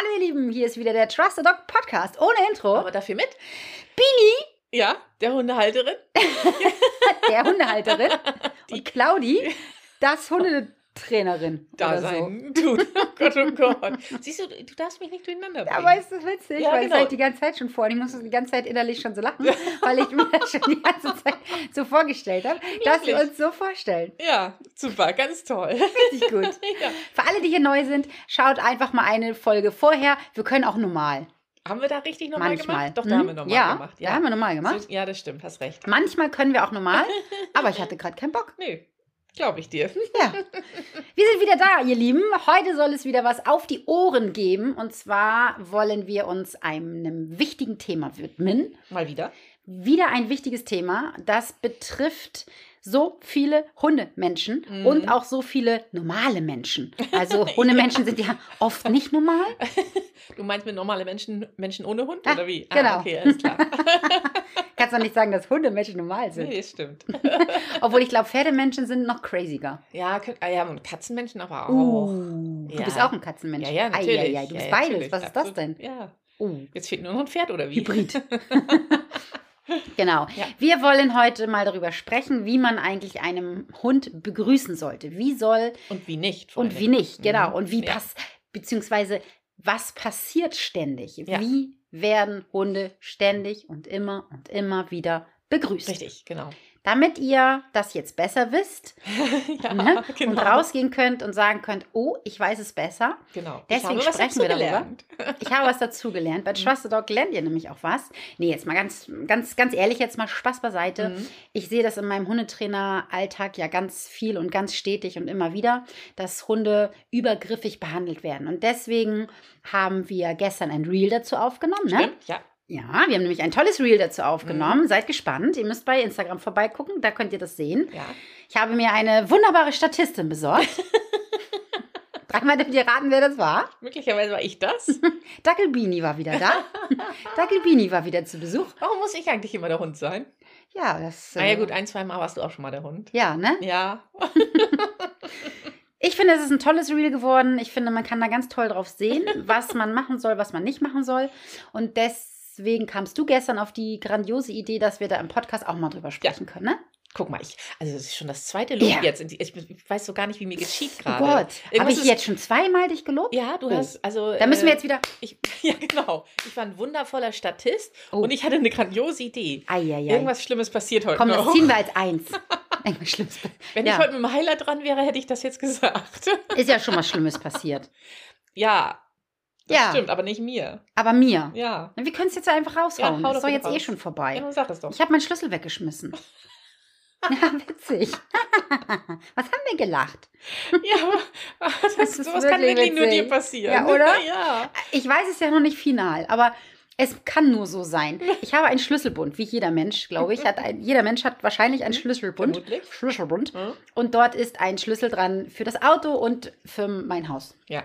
Hallo ihr Lieben, hier ist wieder der Trust the Dog Podcast ohne Intro. Aber dafür mit? Bini, Ja, der Hundehalterin. der Hundehalterin, und Claudi, das Hundetrainerin. Da sein. Du, oh Gott, oh Gott. Siehst du, du darfst mich nicht durcheinander So. bringen. Aber ist das witzig, Ja, weil genau. ich die ganze Zeit schon vor. Und ich muss die ganze Zeit innerlich schon so lachen, weil ich mir das schon die ganze Zeit so vorgestellt habe, dass wir uns so vorstellen. ja, super, ganz toll. Richtig gut. ja. Für alle, die hier neu sind, schaut einfach mal eine Folge vorher. Wir können auch normal. Haben wir da richtig normal Manchmal. gemacht? Doch, da Hm? haben wir normal ja, gemacht. Da haben wir normal gemacht. So- Ja, das stimmt, hast recht. Manchmal können wir auch normal, aber ich hatte gerade keinen Bock. Nö, glaube ich dir. Ja. Wir sind wieder da, ihr Lieben. Heute soll es wieder was auf die Ohren geben. Und zwar wollen wir uns einem wichtigen Thema widmen. Mal wieder. Wieder ein wichtiges Thema. Das betrifft so viele Hundemenschen Mhm. und auch so viele normale Menschen. Also Hundemenschen sind ja oft nicht normal. Du meinst mit normale Menschen, Menschen ohne Hund Ah, oder wie? genau. Ah, okay, alles klar. Kannst doch nicht sagen, dass Hundemenschen normal sind. nee, stimmt. Obwohl ich glaube, Pferdemenschen sind noch craziger. Ja, könnt, ah, ja, und Katzenmenschen aber auch. Uh, du Ja. bist auch ein Katzenmensch. Ja, ja, natürlich. Ei, ei, ei, du Ja, bist ja, beides. Was ist das denn? Ja. Uh. Jetzt fehlt nur noch ein Pferd oder wie? Hybrid. Genau. Ja. Wir wollen heute mal darüber sprechen, wie man eigentlich einem Hund begrüßen sollte. Wie soll Und wie nicht. und wie nicht, genau. Mhm. Und wie Ja. pass beziehungsweise was passiert ständig? Ja. Wie werden Hunde ständig und immer und immer wieder begrüßt? Richtig, genau. Damit ihr das jetzt besser wisst ja, ne? genau. und rausgehen könnt und sagen könnt, oh, ich weiß es besser. Genau. Deswegen sprechen wir dazu darüber. gelernt. Ich habe was dazugelernt. Bei Trust the Dog lernt ihr nämlich auch was. Nee, jetzt mal ganz, ganz, ganz ehrlich, jetzt mal Spaß beiseite. Mhm. Ich sehe das in meinem Hundetrainer-Alltag ja ganz viel und ganz stetig und immer wieder, dass Hunde übergriffig behandelt werden. Und deswegen haben wir gestern ein Reel dazu aufgenommen. Ne? Stimmt, ja. Ja, wir haben nämlich ein tolles Reel dazu Mhm. aufgenommen. Seid gespannt. Ihr müsst bei Instagram vorbeigucken, da könnt ihr das sehen. ja. Ich habe mir eine wunderbare Statistin besorgt. Dreimal dürft ihr raten, wer das war. Möglicherweise war ich das. Dackelbini war wieder da. Dackelbini war wieder zu Besuch. Warum muss ich eigentlich immer der Hund sein? Ja, das. Na ja, äh, gut, ein, zwei Mal warst du auch schon mal der Hund. Ja, ne? Ja. Ich finde, es ist ein tolles Reel geworden. Ich finde, man kann da ganz toll drauf sehen, was man machen soll, was man nicht machen soll. Und deswegen kamst du gestern auf die grandiose Idee, dass wir da im Podcast auch mal drüber sprechen können, ne? Guck mal, ich, also das ist schon das zweite Lob Ja. jetzt. Ich, ich weiß so gar nicht, wie mir geschieht Oh gerade. Gott, habe ich jetzt schon zweimal dich gelobt? Ja, du Oh. hast, also. Da müssen wir äh, jetzt wieder. Ich, ja, genau. Ich war ein wundervoller Statist Oh. und ich hatte eine grandiose Idee. Eieiei. Irgendwas Schlimmes passiert heute Komm, noch. das ziehen wir als eins. Irgendwas Schlimmes. Wenn ja. ich heute mit dem Heiler dran wäre, hätte ich das jetzt gesagt. Ist ja schon mal Schlimmes passiert. ja, das Ja. stimmt, aber nicht mir. Aber mir. Ja. Wir können es jetzt einfach raushauen. Ja, das ist doch jetzt eh raus. schon vorbei. Genau, sag das doch. Ich habe meinen Schlüssel weggeschmissen. Ja, witzig. Was haben wir gelacht? Ja, aber das, Das ist sowas kann wirklich nur dir passieren. Ja, oder? Ja. Ich weiß es ja noch nicht final, aber es kann nur so sein. Ich habe einen Schlüsselbund, wie jeder Mensch, glaube ich. Hat ein, jeder Mensch hat wahrscheinlich einen Schlüsselbund. Vermutlich. Schlüsselbund. Hm? Und dort ist ein Schlüssel dran für das Auto und für mein Haus. Ja.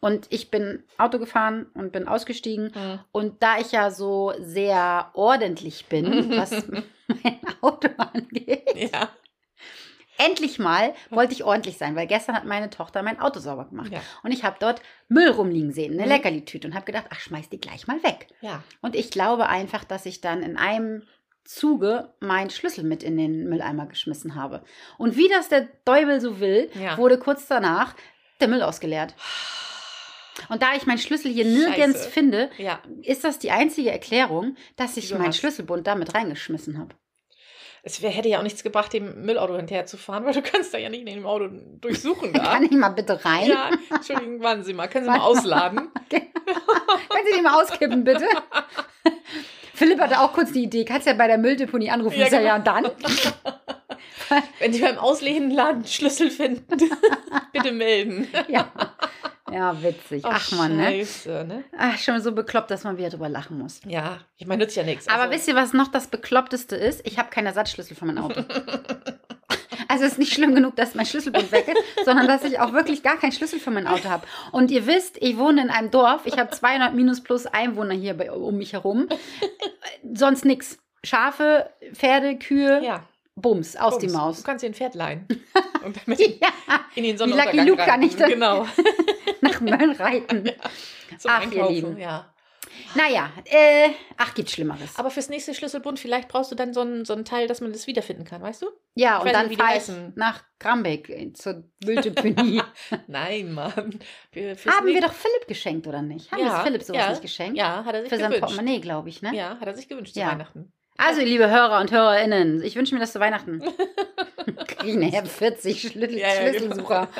Und ich bin Auto gefahren und bin ausgestiegen. Hm. Und da ich ja so sehr ordentlich bin, was mein Auto angeht, Ja. endlich mal wollte ich ordentlich sein, weil gestern hat meine Tochter mein Auto sauber gemacht. Ja. Und ich habe dort Müll rumliegen sehen, eine Mhm. Leckerli-Tüte und habe gedacht, ach, schmeiß die gleich mal weg. Ja. Und ich glaube einfach, dass ich dann in einem Zuge meinen Schlüssel mit in den Mülleimer geschmissen habe. Und wie das der Däubel so will, Ja. wurde kurz danach der Müll ausgeleert. Und da ich meinen Schlüssel hier nirgends Scheiße. finde, Ja. ist das die einzige Erklärung, dass ich meinen hast- Schlüsselbund damit reingeschmissen habe. Es wär, hätte ja auch nichts gebracht, dem Müllauto hinterher zu fahren, weil du kannst da ja nicht in dem Auto durchsuchen da. Kann ich mal bitte rein? Ja, Entschuldigung, warten Sie mal. Können Sie mal Warte mal. ausladen? Können Sie die mal auskippen, bitte? Philipp hatte auch kurz die Idee. Kannst ja bei der Mülldeponie anrufen. Ja, Ja, ja, genau. ja, und dann? Wenn Sie beim Auslehenladen einen Schlüssel finden, bitte melden. Ja. Ja, witzig. Ach, man, ne? Scheiße, ne? Ach, schon so bekloppt, dass man wieder drüber lachen muss. Ja, ich meine, nützt ja nichts. Aber Also, wisst ihr, was noch das Bekloppteste ist? Ich habe keinen Ersatzschlüssel für mein Auto. Also es ist nicht schlimm genug, dass mein Schlüsselbund weg ist, sondern dass ich auch wirklich gar keinen Schlüssel für mein Auto habe. Und ihr wisst, ich wohne in einem Dorf. Ich habe 200 minus plus Einwohner hier bei, um mich herum. Sonst nix. Schafe, Pferde, Kühe, ja, Bums, aus Bums. die Du Maus. kannst dir ein Pferd leihen. Und damit Ja, in den Wie Sonnenuntergang Lucky Luke kann ich dann- Genau. nach Mölln reiten. Zum Ach, ihr Einkaufen, Lieben. ja. Naja, äh, ach, gibt Schlimmeres. Aber fürs nächste Schlüsselbund, vielleicht brauchst du dann so ein, so ein Teil, dass man das wiederfinden kann, weißt du? ja, ich und dann wie fahre ich nach Grambeck äh, zur Wildepenie. Nein, Mann. Für, fürs Haben wir doch Philipp geschenkt, oder nicht? Haben Ja, wir Philipp sowas ja, nicht geschenkt? Ja, hat er sich Für sein gewünscht. Portemonnaie, glaube ich, ne? Ja, hat er sich gewünscht Ja. zu Weihnachten. Also, liebe Hörer und Hörerinnen, ich wünsche mir das zu Weihnachten. Kriege ich nachher 40 Schlüssel Ja, ja, genau. Schlüsselsucher.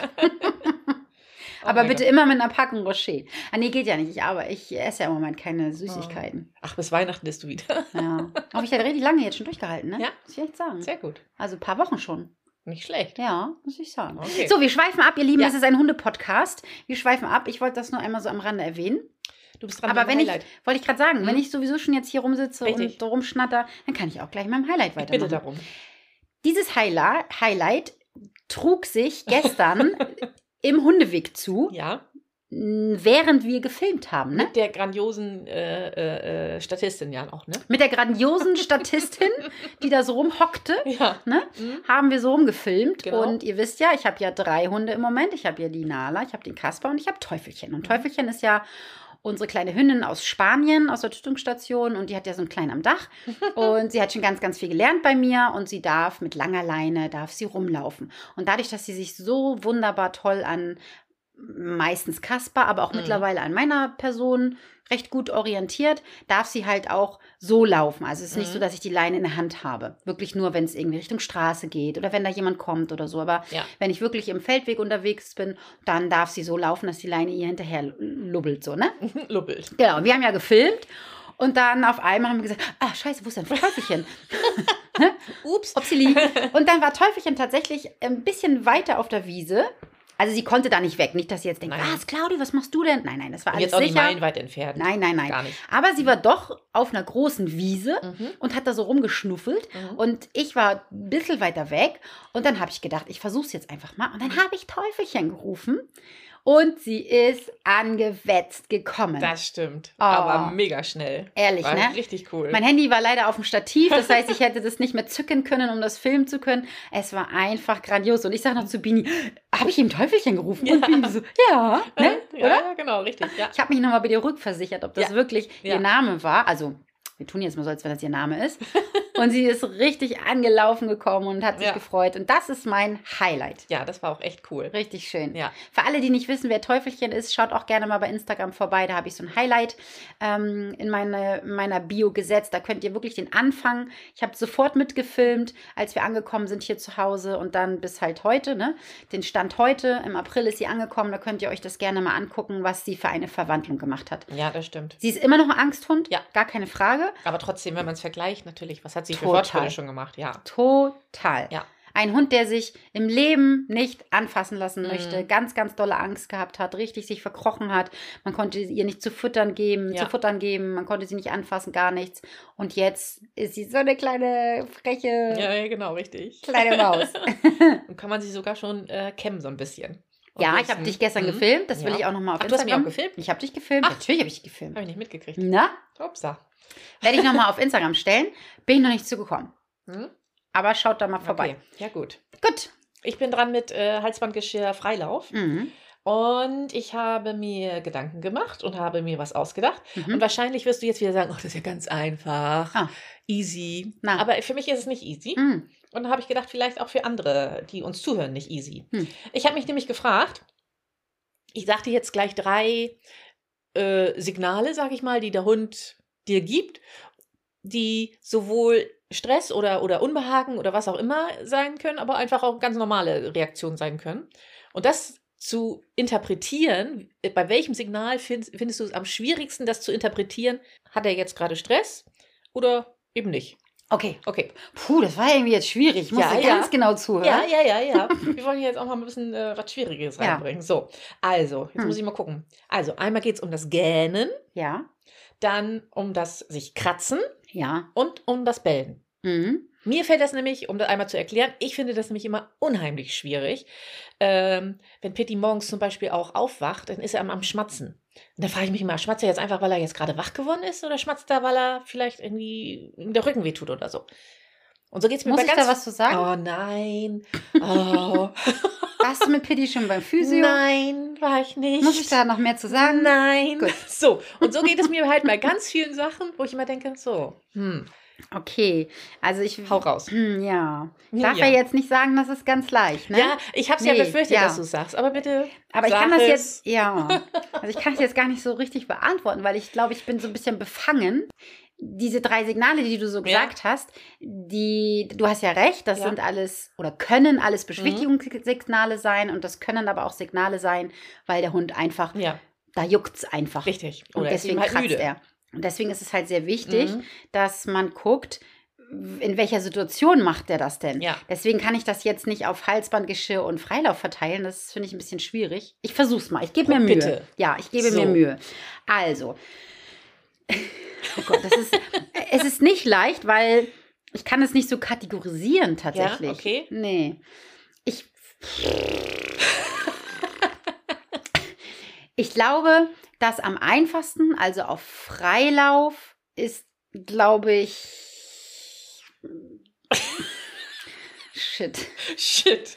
Oh Aber bitte Gott. immer mit einer Packung Rocher. Ah, nee, geht ja nicht. Ich, aber ich esse ja im Moment keine Süßigkeiten. Ach, bis Weihnachten isst du wieder. Ja. Aber ich habe richtig lange jetzt schon durchgehalten, ne? Ja. Muss ich echt sagen. Sehr gut. Also ein paar Wochen schon. Nicht schlecht. Ja, muss ich sagen. Okay. So, wir schweifen ab, ihr Lieben. Ja. Das ist ein Hundepodcast. Wir schweifen ab. Ich wollte das nur einmal so am Rande erwähnen. Du bist dran Aber wenn ich, Highlight. wollte ich gerade sagen, Mhm. wenn ich sowieso schon jetzt hier rumsitze Richtig. und rumschnatter, dann kann ich auch gleich mit meinem Highlight Ich weitermachen. bitte darum. Dieses Highlight, Highlight trug sich gestern im Hundeweg zu, Ja, während wir gefilmt haben. Ne? mit der grandiosen äh, äh, äh, Statistin ja auch, ne? Mit der grandiosen Statistin, die da so rumhockte, Ja. ne? Mhm. haben wir so rumgefilmt. Genau. Und ihr wisst ja, ich habe ja drei Hunde im Moment. Ich habe ja die Nala, ich habe den Kasper und ich habe Teufelchen. Mhm. Und Teufelchen ist ja unsere kleine Hündin aus Spanien, aus der Tötungsstation. Und die hat ja so einen kleinen am Dach. Und sie hat schon ganz, ganz viel gelernt bei mir. Und sie darf mit langer Leine, darf sie rumlaufen. Und dadurch, dass sie sich so wunderbar toll an meistens Kasper, aber auch Mhm. mittlerweile an meiner Person recht gut orientiert, darf sie halt auch so laufen. Also es ist nicht Mhm. so, dass ich die Leine in der Hand habe. Wirklich nur, wenn es irgendwie Richtung Straße geht oder wenn da jemand kommt oder so. Aber Ja. wenn ich wirklich im Feldweg unterwegs bin, dann darf sie so laufen, dass die Leine ihr hinterher lubbelt, so, ne? Lubbelt. Genau, wir haben ja gefilmt und dann auf einmal haben wir gesagt, ah, scheiße, wo ist denn Teufelchen? Ups. Upsili. Und dann war Teufelchen tatsächlich ein bisschen weiter auf der Wiese. Also sie konnte da nicht weg. Nicht, dass sie jetzt denkt, Nein. was, Claudi, was machst du denn? Nein, nein, das war alles jetzt auch nicht sicher. meilenweit entfernt. Nein, nein, nein. Gar nicht. Aber sie war doch auf einer großen Wiese Mhm. und hat da so rumgeschnuffelt. Mhm. Und ich war ein bisschen weiter weg. Und dann habe ich gedacht, ich versuche es jetzt einfach mal. Und dann habe ich Teufelchen gerufen. Und sie ist angewetzt gekommen. Das stimmt. Oh. Aber mega schnell. Ehrlich, War ne? richtig cool. Mein Handy war leider auf dem Stativ, das heißt, ich hätte das nicht mehr zücken können, um das filmen zu können. Es war einfach grandios. Und ich sage noch zu Bini, habe ich ihm Teufelchen gerufen? Und Ja. Bini so, ja, ne? ja, oder? genau, richtig. Ja. Ich habe mich nochmal bei dir rückversichert, ob das wirklich ihr Name war. Also, wir tun jetzt mal so, als wenn das ihr Name ist. Und sie ist richtig angelaufen gekommen und hat sich Ja. gefreut. Und das ist mein Highlight. ja, das war auch echt cool. Richtig schön. Ja. Für alle, die nicht wissen, wer Teufelchen ist, schaut auch gerne mal bei Instagram vorbei. Da habe ich so ein Highlight ähm, in meine, meiner Bio gesetzt. Da könnt ihr wirklich den Anfang. Ich habe sofort mitgefilmt, als wir angekommen sind hier zu Hause und dann bis halt heute. Ne? Den Stand heute. Im April ist sie angekommen. Da könnt ihr euch das gerne mal angucken, was sie für eine Verwandlung gemacht hat. Ja, das stimmt. Sie ist immer noch ein Angsthund. Ja. Gar keine Frage. Aber trotzdem, wenn man es vergleicht, natürlich, was hat sie für Total. Fortschritte schon gemacht? Ja. Total. Ja. Ein Hund, der sich im Leben nicht anfassen lassen Mhm. möchte, ganz, ganz dolle Angst gehabt hat, richtig sich verkrochen hat. Man konnte ihr nicht zu futtern geben, Ja. zu futtern geben, man konnte sie nicht anfassen, gar nichts. Und jetzt ist sie so eine kleine, freche, Ja, ja, genau, richtig. kleine Maus. Und kann man sie sogar schon äh, kämmen, so ein bisschen. Ja, ich habe dich gestern Mhm. gefilmt, das will Ja. ich auch nochmal auf Ach, du hast mich Instagram. auch gefilmt? Ich habe dich gefilmt, Ach. natürlich habe ich dich gefilmt. Habe ich nicht mitgekriegt. Na, Upsa. werde ich nochmal auf Instagram stellen. Bin ich noch nicht zugekommen. Hm? Aber schaut da mal vorbei. Okay. Ja, gut. Gut. Ich bin dran mit äh, Halsbandgeschirr Freilauf. Mhm. Und ich habe mir Gedanken gemacht und habe mir was ausgedacht. Mhm. Und wahrscheinlich wirst du jetzt wieder sagen, oh, das ist ja ganz einfach. Ah. Easy. Na. Aber für mich ist es nicht easy. Mhm. Und dann habe ich gedacht, vielleicht auch für andere, die uns zuhören, nicht easy. Hm. Ich habe mich nämlich gefragt, ich sagte jetzt gleich drei äh, Signale, sag ich mal, die der Hund dir gibt, die sowohl Stress oder, oder Unbehagen oder was auch immer sein können, aber einfach auch ganz normale Reaktionen sein können. Und das zu interpretieren, bei welchem Signal findest, findest du es am schwierigsten, das zu interpretieren? Hat er jetzt gerade Stress oder eben nicht? Okay. Okay. Puh, das war irgendwie jetzt schwierig. Ich musste Ja, ja. ganz genau zuhören. Ja, ja, ja, ja. Wir wollen jetzt auch mal ein bisschen äh, was Schwieriges Ja. reinbringen. So, also, jetzt Hm. muss ich mal gucken. Also, einmal geht es um das Gähnen, Ja. dann um das sich kratzen Ja. und um das Bellen. Mhm. Mir fällt das nämlich, um das einmal zu erklären, ich finde das nämlich immer unheimlich schwierig. Ähm, wenn Pitti morgens zum Beispiel auch aufwacht, dann ist er am, am Schmatzen. Und da frage ich mich immer, schmatzt er jetzt einfach, weil er jetzt gerade wach geworden ist oder schmatzt er, weil er vielleicht irgendwie der Rücken wehtut oder so? Und so geht es mir Muss bei ich ganz da was zu sagen? Oh nein. Oh. Warst du mit Pitti schon beim Physio? Nein, war ich nicht. Muss ich da noch mehr zu sagen? Nein. Gut. So, und so geht es mir halt bei ganz vielen Sachen, wo ich immer denke, so, hm, Okay, also ich. hau raus. Hm, ja. Ich Ja. darf ja. jetzt nicht sagen, das ist ganz leicht, ne? Ja, ich habe es ja Nee, befürchtet, ja. dass du sagst, aber bitte. Aber ich kann das es. jetzt, ja. Also ich kann es jetzt gar nicht so richtig beantworten, weil ich glaube, ich bin so ein bisschen befangen. Diese drei Signale, die du so Ja. gesagt hast, die, du hast ja recht, das Ja. Mhm. sind alles oder können alles Beschwichtigungssignale sein und das können aber auch Signale sein, weil der Hund einfach, Ja, da juckt's einfach. richtig. Und Oder ist deswegen halt kratzt müde. er. Und deswegen ist es halt sehr wichtig, Mhm. dass man guckt, in welcher Situation macht der das denn? Ja. Deswegen kann ich das jetzt nicht auf Halsbandgeschirr und Freilauf verteilen. Das finde ich ein bisschen schwierig. Ich versuch's mal. Ich gebe mir Mühe. bitte. Ja, ich gebe So. mir Mühe. Also. Oh Gott, das ist, es ist nicht leicht, weil ich kann es nicht so kategorisieren tatsächlich. Ja, okay. Nee. Ich. Ich glaube, dass am einfachsten, also auf Freilauf, ist, glaube ich. Shit. Shit.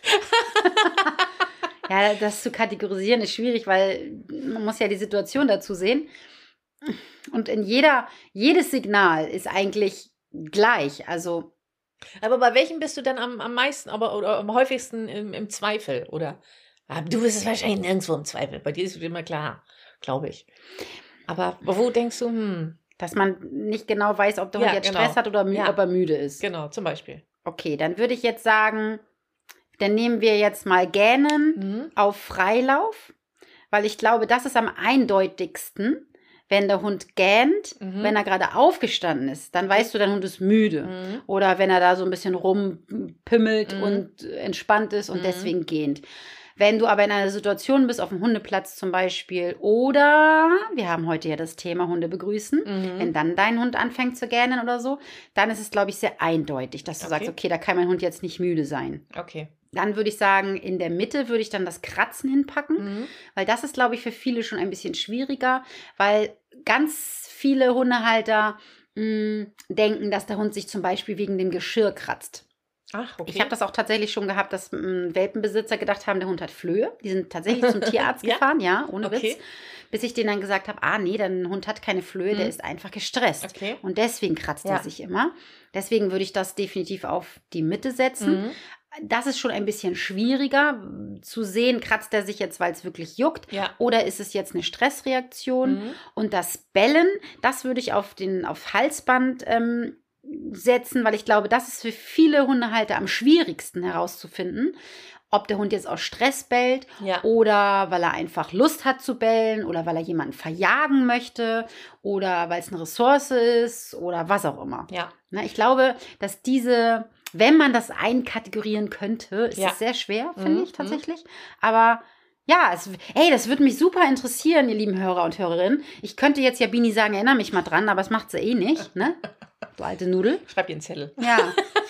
Ja, das zu kategorisieren ist schwierig, weil man muss ja die Situation dazu sehen. Und in jeder, jedes Signal ist eigentlich gleich. Also, Aber bei welchem bist du dann am, am meisten, aber oder am häufigsten im, im Zweifel? Oder Ah, du bist es wahrscheinlich nirgendwo im Zweifel. Bei dir ist es immer klar, glaube ich. Aber wo denkst du, hm, dass man nicht genau weiß, ob der Ja, Hund jetzt genau. Stress hat oder Ja. ob er müde ist. genau, zum Beispiel. Okay, dann würde ich jetzt sagen, dann nehmen wir jetzt mal Gähnen Mhm. auf Freilauf, weil ich glaube, das ist am eindeutigsten, wenn der Hund gähnt, Mhm. wenn er gerade aufgestanden ist, dann weißt du, dein Hund ist müde. Mhm. Oder wenn er da so ein bisschen rumpimmelt Mhm. und entspannt ist und Mhm. deswegen gähnt. Wenn du aber in einer Situation bist, auf dem Hundeplatz zum Beispiel, oder wir haben heute ja das Thema Hunde begrüßen, Mhm. wenn dann dein Hund anfängt zu gähnen oder so, dann ist es, glaube ich, sehr eindeutig, dass du Okay. sagst, okay, da kann mein Hund jetzt nicht müde sein. Okay. Dann würde ich sagen, in der Mitte würde ich dann das Kratzen hinpacken, Mhm. weil das ist, glaube ich, für viele schon ein bisschen schwieriger, weil ganz viele Hundehalter mh, denken, dass der Hund sich zum Beispiel wegen dem Geschirr kratzt. Ach, okay. Ich habe das auch tatsächlich schon gehabt, dass mh, Welpenbesitzer gedacht haben, der Hund hat Flöhe. Die sind tatsächlich zum Tierarzt Ja? gefahren, ja, ohne Okay. Witz. Bis ich denen dann gesagt habe, ah nee, dein Hund hat keine Flöhe, der Mhm. ist einfach gestresst. Okay. Und deswegen kratzt Ja. er sich immer. Deswegen würde ich das definitiv auf die Mitte setzen. Mhm. Das ist schon ein bisschen schwieriger zu sehen, kratzt er sich jetzt, weil es wirklich juckt. Ja. Oder ist es jetzt eine Stressreaktion? Mhm. Und das Bellen, das würde ich auf den auf Halsband ähm, setzen, weil ich glaube, das ist für viele Hundehalter am schwierigsten herauszufinden, ob der Hund jetzt aus Stress bellt Ja. oder weil er einfach Lust hat zu bellen oder weil er jemanden verjagen möchte oder weil es eine Ressource ist oder was auch immer. Ja. Na, ich glaube, dass diese, wenn man das einkategorieren könnte, ist Ja. es sehr schwer, Mhm, finde ich mhm. tatsächlich. Aber ja, es, ey, das würde mich super interessieren, ihr lieben Hörer und Hörerinnen. Ich könnte jetzt ja Bini sagen, erinnere mich mal dran, aber das macht sie eh nicht, ne? Du alte Nudel. Schreib dir einen Zettel. Ja.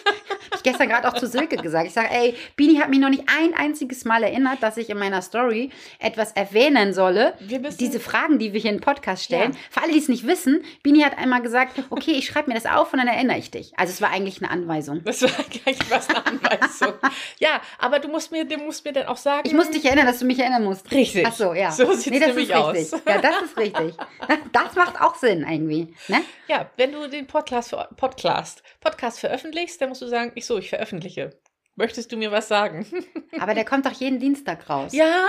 Ich gestern gerade auch zu Silke gesagt. Ich sage, ey, Bini hat mich noch nicht ein einziges Mal erinnert, dass ich in meiner Story etwas erwähnen solle. Diese Fragen, die wir hier im Podcast stellen. Ja. Für alle, die es nicht wissen, Bini hat einmal gesagt, okay, ich schreibe mir das auf und dann erinnere ich dich. Also es war eigentlich eine Anweisung. Das war gleich was eine Anweisung. ja, aber du musst mir, du musst mir dann auch sagen. Ich muss dich erinnern, dass du mich erinnern musst. Richtig. Ach so, ja. So sieht's nee, das nämlich ist richtig. aus. Ja, das ist richtig. Das macht auch Sinn irgendwie. Ne? Ja, wenn du den Podcast, Podcast, Podcast veröffentlichst, dann musst du sagen, ich so, ich veröffentliche. Möchtest du mir was sagen? Aber der kommt doch jeden Dienstag raus. ja.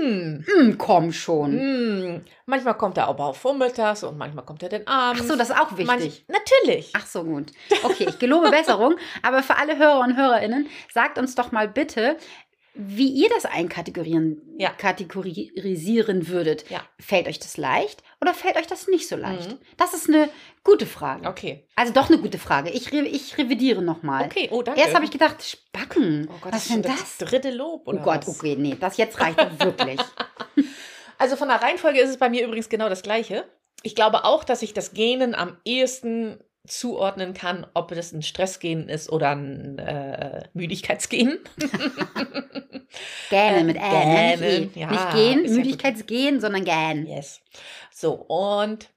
Mm. Hm, komm schon. Mm. Manchmal kommt er aber auch vormittags und manchmal kommt er dann Ach abends. so, das ist auch wichtig. Manch, natürlich. Ach so, gut. Okay, ich gelobe Besserung. Aber für alle Hörer und Hörerinnen, sagt uns doch mal bitte, wie ihr das einkategorieren, Ja. kategorisieren würdet. Ja. Fällt euch das leicht oder fällt euch das nicht so leicht? Mhm. Das ist eine gute Frage. Okay. Also doch eine gute Frage. Ich, re ich revidiere nochmal. Okay, oh, danke. Erst habe ich gedacht, Spacken. oh Gott, Was ist denn schon das? dritte Lob Oh oder Gott, was? okay, nee, das jetzt reicht wirklich. Also von der Reihenfolge ist es bei mir übrigens genau das Gleiche. Ich glaube auch, dass ich das Genen am ehesten zuordnen kann, ob das ein Stressgen ist oder ein äh, Müdigkeitsgen. Gähnen Äh, mit Ä, ne? nicht, gähnen, E. ja, nicht gehen, ist ja sondern gähnen. yes. So, und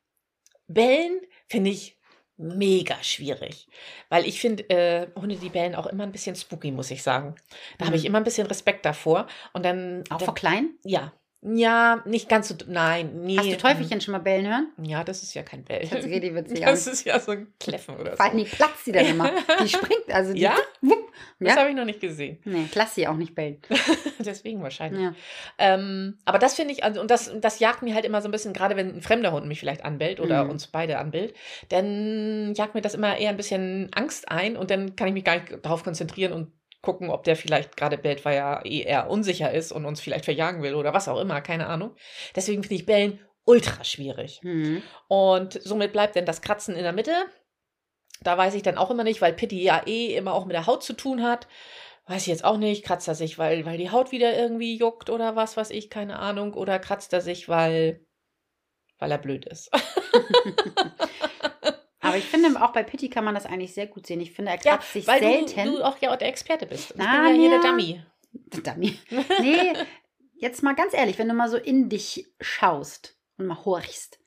Bellen finde ich mega schwierig. Weil ich finde, äh, Hunde, die bellen auch immer ein bisschen spooky, muss ich sagen. Da habe ich Mhm. immer ein bisschen Respekt davor. Und dann. Auch dann, vor klein? Ja. Ja, nicht ganz so. Nein, nee. Hast du Teufelchen schon mal bellen hören? Ja, das ist ja kein Bell. Das ist richtig witzig. Das ist ja so ein Kläffen oder Vor allem so. die platzt die dann immer. Die springt, also die Ja? Wupp. Das Ja? habe ich noch nicht gesehen. Nee, lass sie auch nicht bellen. Deswegen wahrscheinlich. Ja. Ähm, aber das finde ich, also, und das, das jagt mir halt immer so ein bisschen, gerade wenn ein fremder Hund mich vielleicht anbellt oder Mhm. uns beide anbellt, dann jagt mir das immer eher ein bisschen Angst ein und dann kann ich mich gar nicht darauf konzentrieren und gucken, ob der vielleicht gerade bellt, weil er eh eher unsicher ist und uns vielleicht verjagen will oder was auch immer, keine Ahnung. Deswegen finde ich Bellen ultra schwierig. Mhm. Und somit bleibt dann das Kratzen in der Mitte. Da weiß ich dann auch immer nicht, weil Pitti ja eh immer auch mit der Haut zu tun hat. Weiß ich jetzt auch nicht. Kratzt er sich, weil, weil die Haut wieder irgendwie juckt oder was weiß ich, keine Ahnung. Oder kratzt er sich, weil, weil er blöd ist. Aber ich finde, auch bei Pitti kann man das eigentlich sehr gut sehen. Ich finde, er Ja, kratzt sich weil selten. Du, du auch ja auch der Experte bist. Ich Ah, bin ja hier der ja. Dummy. Dummy. Nee, jetzt mal ganz ehrlich, wenn du mal so in dich schaust und mal horchst,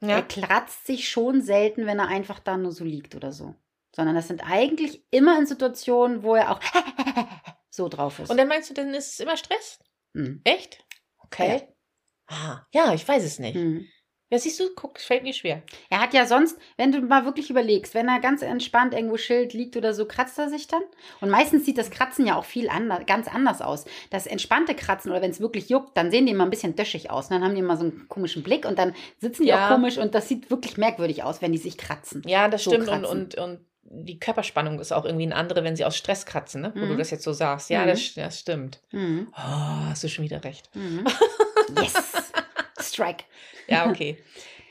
er Ja. kratzt sich schon selten, wenn er einfach da nur so liegt oder so. Sondern das sind eigentlich immer in Situationen, wo er auch so drauf ist. Und dann meinst du, dann ist es immer Stress? Mhm. Echt? Okay. Ah, ja, ich weiß es nicht. Mhm. Ja, siehst du, guck, es fällt mir schwer. Er hat ja sonst, wenn du mal wirklich überlegst, wenn er ganz entspannt irgendwo schild liegt oder so, kratzt er sich dann. Und meistens sieht das Kratzen ja auch viel anders, ganz anders aus. Das entspannte Kratzen oder wenn es wirklich juckt, dann sehen die immer ein bisschen döschig aus. Und dann haben die immer so einen komischen Blick und dann sitzen die Ja. auch komisch und das sieht wirklich merkwürdig aus, wenn die sich kratzen. Ja, das So stimmt. Und, kratzen. und, und die Körperspannung ist auch irgendwie eine andere, wenn sie aus Stress kratzen, ne? Wo Mhm. du das jetzt so sagst. Ja, Mhm. das, das stimmt. Mhm. Oh, hast du schon wieder recht. Mhm. Yes! Strike. Ja, okay.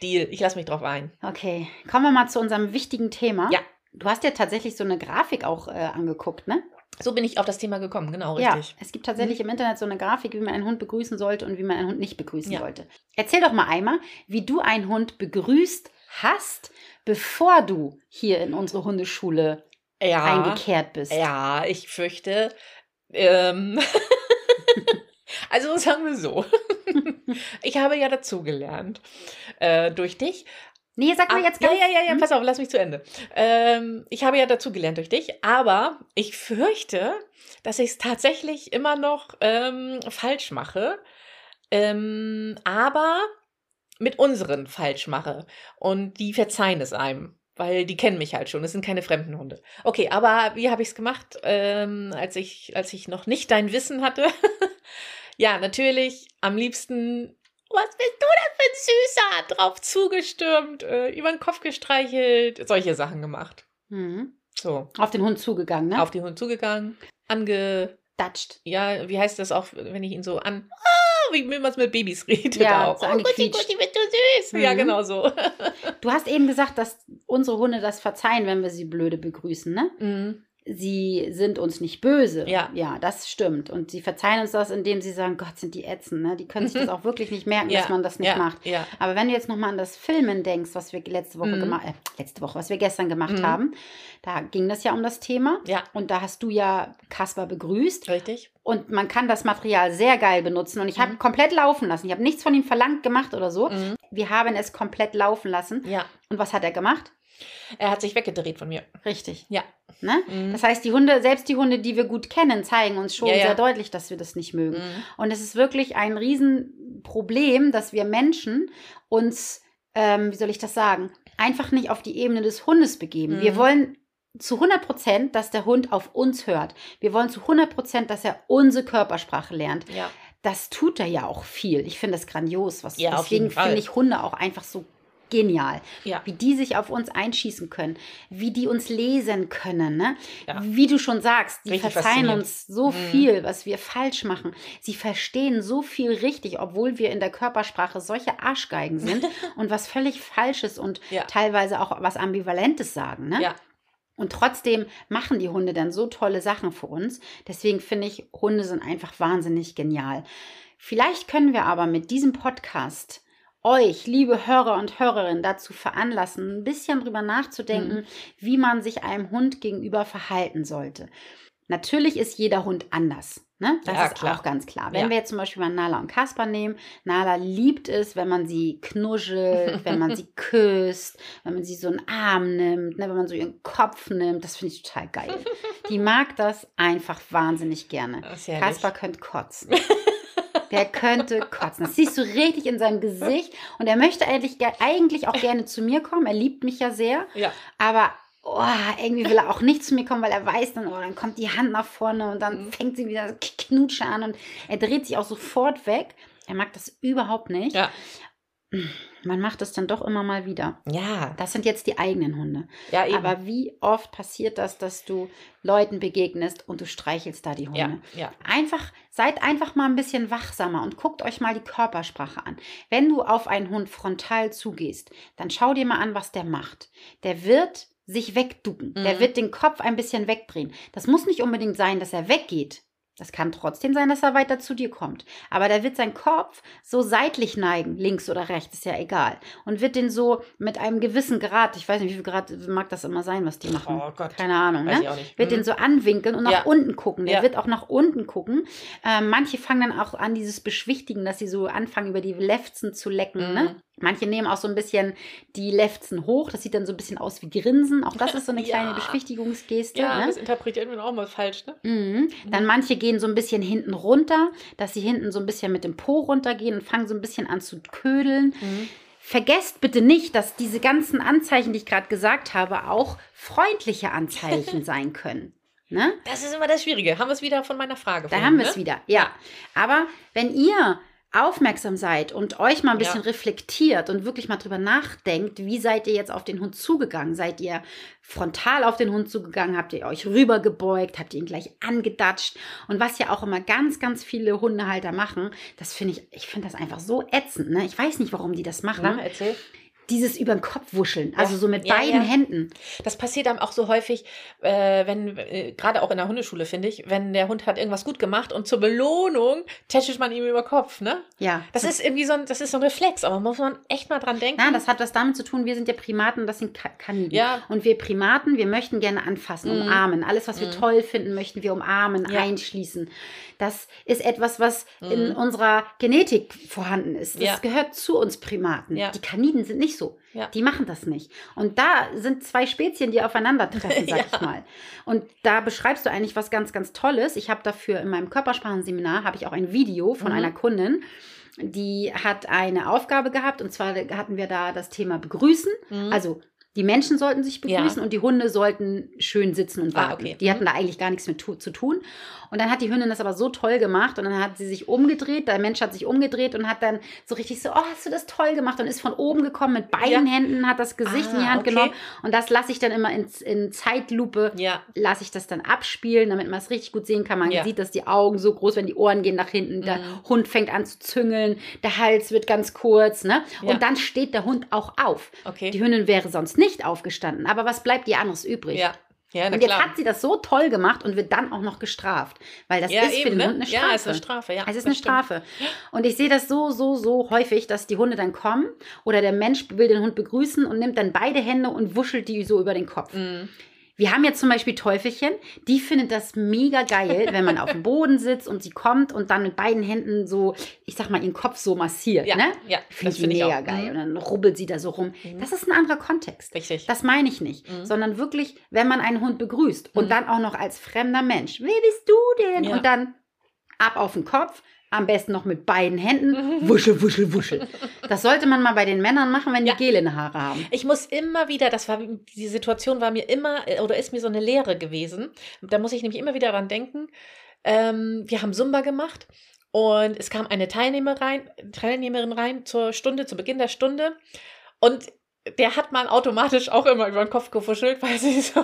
Deal. Ich lasse mich drauf ein. Okay, kommen wir mal zu unserem wichtigen Thema. Ja. Du hast ja tatsächlich so eine Grafik auch äh, angeguckt, ne? So bin ich auf das Thema gekommen, genau, richtig. Ja, es gibt tatsächlich im Internet so eine Grafik, wie man einen Hund begrüßen sollte und wie man einen Hund nicht begrüßen Ja. sollte. Erzähl doch mal einmal, wie du einen Hund begrüßt hast, bevor du hier in unsere Hundeschule Ja. eingekehrt bist. Ja, ich fürchte. Ähm, also sagen wir so. ich habe ja dazugelernt. Äh, durch dich. Nee, sag mal Ah, jetzt ja, ganz. ja, ja, ja, Hm? pass auf, lass mich zu Ende. Ähm, ich habe ja dazugelernt durch dich, aber ich fürchte, dass ich es tatsächlich immer noch ähm, falsch mache. Ähm, aber mit unseren falsch mache. Und die verzeihen es einem. Weil die kennen mich halt schon. Es sind keine fremden Hunde. Okay, aber wie habe ich es gemacht, ähm, als, ich, als ich noch nicht dein Wissen hatte? ja, natürlich am liebsten. Was bist du denn für ein Süßer? Drauf zugestürmt, äh, über den Kopf gestreichelt, solche Sachen gemacht. Mhm. So, Auf den Hund zugegangen, ne? auf den Hund zugegangen, ange. Datscht. Ja, wie heißt das auch, wenn ich ihn so an. Ah, wie man es mit Babys redet Ja, auch. so oh, Gutti. Gutti, bist du süß. Ja, Mhm. genau so. Du hast eben gesagt, dass unsere Hunde das verzeihen, wenn wir sie blöde begrüßen, ne? Mhm. Sie sind uns nicht böse. Ja. Ja, das stimmt. Und sie verzeihen uns das, indem sie sagen, Gott, sind die ätzend. Ne? Die können sich das auch wirklich nicht merken, dass man das nicht ja, macht. Ja. Aber wenn du jetzt nochmal an das Filmen denkst, was wir letzte Woche Mhm. gemacht, äh, letzte Woche, was wir gestern gemacht Mhm. haben, da ging das ja um das Thema. Ja, Und da hast du ja Kasper begrüßt. richtig. Und man kann das Material sehr geil benutzen. Und ich habe Mhm. komplett laufen lassen. Ich habe nichts von ihm verlangt gemacht oder so. Mhm. Wir haben es komplett laufen lassen. Ja. Und was hat er gemacht? Er hat sich weggedreht von mir. Richtig. Ja. Ne? Mhm. Das heißt, die Hunde, selbst die Hunde, die wir gut kennen, zeigen uns schon Ja, ja. sehr deutlich, dass wir das nicht mögen. Mhm. Und es ist wirklich ein Riesenproblem, dass wir Menschen uns, ähm, wie soll ich das sagen, einfach nicht auf die Ebene des Hundes begeben. Mhm. Wir wollen zu 100 Prozent, dass der Hund auf uns hört. Wir wollen zu 100 Prozent, dass er unsere Körpersprache lernt. Ja. Das tut er ja auch viel. Ich finde das grandios. Was, Ja, deswegen finde ich Hunde auch einfach so genial. Ja. Wie die sich auf uns einschießen können, wie die uns lesen können. Ne? Ja. Wie du schon sagst, die Richtig verzeihen uns so Mhm. viel, was wir falsch machen. Sie verstehen so viel richtig, obwohl wir in der Körpersprache solche Arschgeigen sind und was völlig Falsches und Ja. teilweise auch was Ambivalentes sagen. Ne? Ja. Und trotzdem machen die Hunde dann so tolle Sachen für uns. Deswegen finde ich, Hunde sind einfach wahnsinnig genial. Vielleicht können wir aber mit diesem Podcast euch, liebe Hörer und Hörerinnen, dazu veranlassen, ein bisschen drüber nachzudenken, Mhm. wie man sich einem Hund gegenüber verhalten sollte. Natürlich ist jeder Hund anders. Ne? Das Ja, ist klar. auch ganz klar. Wenn Ja. wir jetzt zum Beispiel mal Nala und Kaspar nehmen, Nala liebt es, wenn man sie knuschelt, wenn man sie küsst, wenn man sie so einen Arm nimmt, ne, wenn man so ihren Kopf nimmt. Das finde ich total geil. Die mag das einfach wahnsinnig gerne. Kaspar könnte kotzen. Der könnte kotzen. Das siehst du richtig in seinem Gesicht. Und er möchte eigentlich, ge- eigentlich auch gerne zu mir kommen. Er liebt mich ja sehr. Ja. Aber oh, irgendwie will er auch nicht zu mir kommen, weil er weiß dann, oh, dann kommt die Hand nach vorne und dann Mhm. fängt sie wieder Knutsche an und er dreht sich auch sofort weg. Er mag das überhaupt nicht. Ja. Man macht es dann doch immer mal wieder. Ja. Das sind jetzt die eigenen Hunde. Ja, eben. Aber wie oft passiert das, dass du Leuten begegnest und du streichelst da die Hunde? ja, ja. Einfach, seid einfach mal ein bisschen wachsamer und guckt euch mal die Körpersprache an. Wenn du auf einen Hund frontal zugehst, dann schau dir mal an, was der macht. Der wird sich wegducken. Der Mhm. wird den Kopf ein bisschen wegdrehen. Das muss nicht unbedingt sein, dass er weggeht. Das kann trotzdem sein, dass er weiter zu dir kommt. Aber der wird seinen Kopf so seitlich neigen, links oder rechts, ist ja egal. Und wird den so mit einem gewissen Grad, ich weiß nicht, wie viel Grad mag das immer sein, was die machen. Oh Gott. Keine Ahnung, Weiß ne? ich auch nicht. wird Mhm. den so anwinkeln und nach Ja. unten gucken. Der Ja. wird auch nach unten gucken. Ähm, manche fangen dann auch an, dieses Beschwichtigen, dass sie so anfangen, über die Lefzen zu lecken. Mhm. Ne? Manche nehmen auch so ein bisschen die Lefzen hoch. Das sieht dann so ein bisschen aus wie Grinsen. Auch das ist so eine Ja. kleine Beschwichtigungsgeste. Ja, ne? das interpretiert man auch mal falsch, ne? Mhm. Dann manche gehen so ein bisschen hinten runter, dass sie hinten so ein bisschen mit dem Po runtergehen und fangen so ein bisschen an zu ködeln. Mhm. Vergesst bitte nicht, dass diese ganzen Anzeichen, die ich gerade gesagt habe, auch freundliche Anzeichen sein können. Ne? Das ist immer das Schwierige. Haben wir es wieder von meiner Frage. Da haben wir ne? es wieder. Ja. Aber wenn ihr aufmerksam seid und euch mal ein bisschen Ja. reflektiert und wirklich mal drüber nachdenkt, wie seid ihr jetzt auf den Hund zugegangen? Seid ihr frontal auf den Hund zugegangen? Habt ihr euch rübergebeugt? Habt ihr ihn gleich angedatscht? Und was ja auch immer ganz, ganz viele Hundehalter machen, das finde ich, ich finde das einfach so ätzend. Ne? Ich weiß nicht, warum die das machen. Na, erzähl. Dieses über den Kopf wuscheln, also so mit Ja, beiden ja. Händen. Das passiert einem auch so häufig, äh, wenn, äh, gerade auch in der Hundeschule, finde ich, wenn der Hund hat irgendwas gut gemacht und zur Belohnung tätschelt man ihm über den Kopf, ne? Ja. Das ist irgendwie so ein, das ist so ein Reflex, aber muss man echt mal dran denken. Na, das hat was damit zu tun, wir sind ja Primaten, das sind Ka Kaniden. Ja. Und wir Primaten, wir möchten gerne anfassen, Mhm. umarmen. Alles, was wir Mhm. toll finden, möchten wir umarmen, Ja. einschließen. Das ist etwas, was in Mhm. unserer Genetik vorhanden ist. Das gehört zu uns Primaten. Die Kaniden sind nicht. Ja. Die machen das nicht. Und da sind zwei Spezien, die aufeinandertreffen, sag Ja. ich mal. Und da beschreibst du eigentlich was ganz, ganz Tolles. Ich habe dafür in meinem Körpersprachenseminar habe ich auch ein Video von Mhm. einer Kundin, die hat eine Aufgabe gehabt und zwar hatten wir da das Thema begrüßen. Mhm. Also die Menschen sollten sich begrüßen Ja. und die Hunde sollten schön sitzen und Ah, warten. okay. Die hatten da eigentlich gar nichts mit tu zu tun. Und dann hat die Hündin das aber so toll gemacht und dann hat sie sich umgedreht, der Mensch hat sich umgedreht und hat dann so richtig so, oh, hast du das toll gemacht und ist von oben gekommen mit beiden Händen, hat das Gesicht in die Ah, Hand okay. genommen und das lasse ich dann immer in, in Zeitlupe ja, lasse ich das dann abspielen, damit man es richtig gut sehen kann. Man Ja. sieht, dass die Augen so groß werden, die Ohren gehen nach hinten, der Mhm. Hund fängt an zu züngeln, der Hals wird ganz kurz, ne? Ja. Und dann steht der Hund auch auf. okay. Die Hündin wäre sonst nicht aufgestanden, aber was bleibt ihr anderes übrig? ja, ja, Und jetzt klar. hat sie das so toll gemacht und wird dann auch noch gestraft, weil das ja, ist für eben, den ne? Hund eine Strafe. Ja, ist eine Strafe, ja. Es ist eine stimmt. Strafe. Und ich sehe das so, so, so häufig, dass die Hunde dann kommen oder der Mensch will den Hund begrüßen und nimmt dann beide Hände und wuschelt die so über den Kopf. Mhm. Wir haben jetzt zum Beispiel Teufelchen, die findet das mega geil, wenn man auf dem Boden sitzt und sie kommt und dann mit beiden Händen so, ich sag mal, ihren Kopf so massiert. Ja, ne? ja, Finde das ich finde ich mega geil. Mhm. Und dann rubbelt sie da so rum. Mhm. Das ist ein anderer Kontext. Richtig. Das meine ich nicht, Mhm. sondern wirklich, wenn man einen Hund begrüßt und Mhm. dann auch noch als fremder Mensch. Wer bist du denn? Ja. Und dann ab auf den Kopf, am besten noch mit beiden Händen, Mhm. wuschel, wuschel, wuschel. Das sollte man mal bei den Männern machen, wenn Ja. die Gel in den Haare haben. Ich muss immer wieder, das war, die Situation war mir immer, äh, oder ist mir so eine Lehre gewesen. Da muss ich nämlich immer wieder dran denken. Ähm, wir haben Zumba gemacht und es kam eine Teilnehmer rein, Teilnehmerin rein zur Stunde, zu Beginn der Stunde. Und der hat man automatisch auch immer über den Kopf gefuschelt, weil sie so,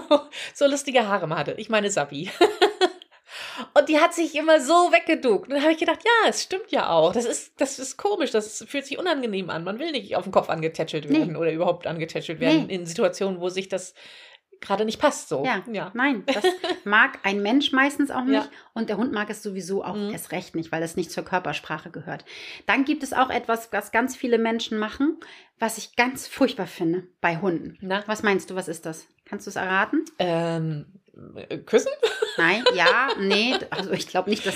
so lustige Haare hatte. Ich meine Sabi. Und die hat sich immer so weggeduckt. Und dann habe ich gedacht, ja, es stimmt ja auch. Das ist, das ist komisch, das fühlt sich unangenehm an. Man will nicht auf den Kopf angetätschelt Nee. werden oder überhaupt angetätschelt werden Nee. in Situationen, wo sich das gerade nicht passt. So. Ja. ja. Nein, das mag ein Mensch meistens auch nicht Ja. und der Hund mag es sowieso auch Mhm. erst recht nicht, weil es nicht zur Körpersprache gehört. Dann gibt es auch etwas, was ganz viele Menschen machen, was ich ganz furchtbar finde bei Hunden. Na, Was meinst du, was ist das? Kannst du es erraten? ähm, Äh, Küssen? Nein, ja, nee. Also ich glaube nicht, dass